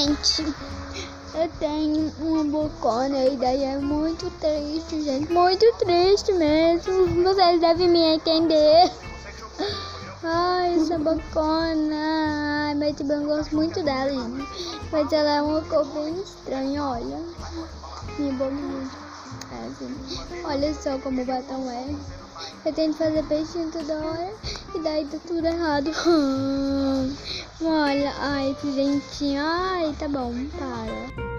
gente, eu tenho uma bocona e daí é muito triste, gente. Muito triste mesmo. Vocês devem me entender. Ai, essa bocona. Ai, mas tipo, eu gosto muito dela, gente. Mas ela é uma cor bem estranha, olha. Minha boquinha. É assim. Olha só como o batom é. Eu tento fazer peixinho toda hora e daí tá tudo errado. Ai, dentinho. Ai, tá bom, para.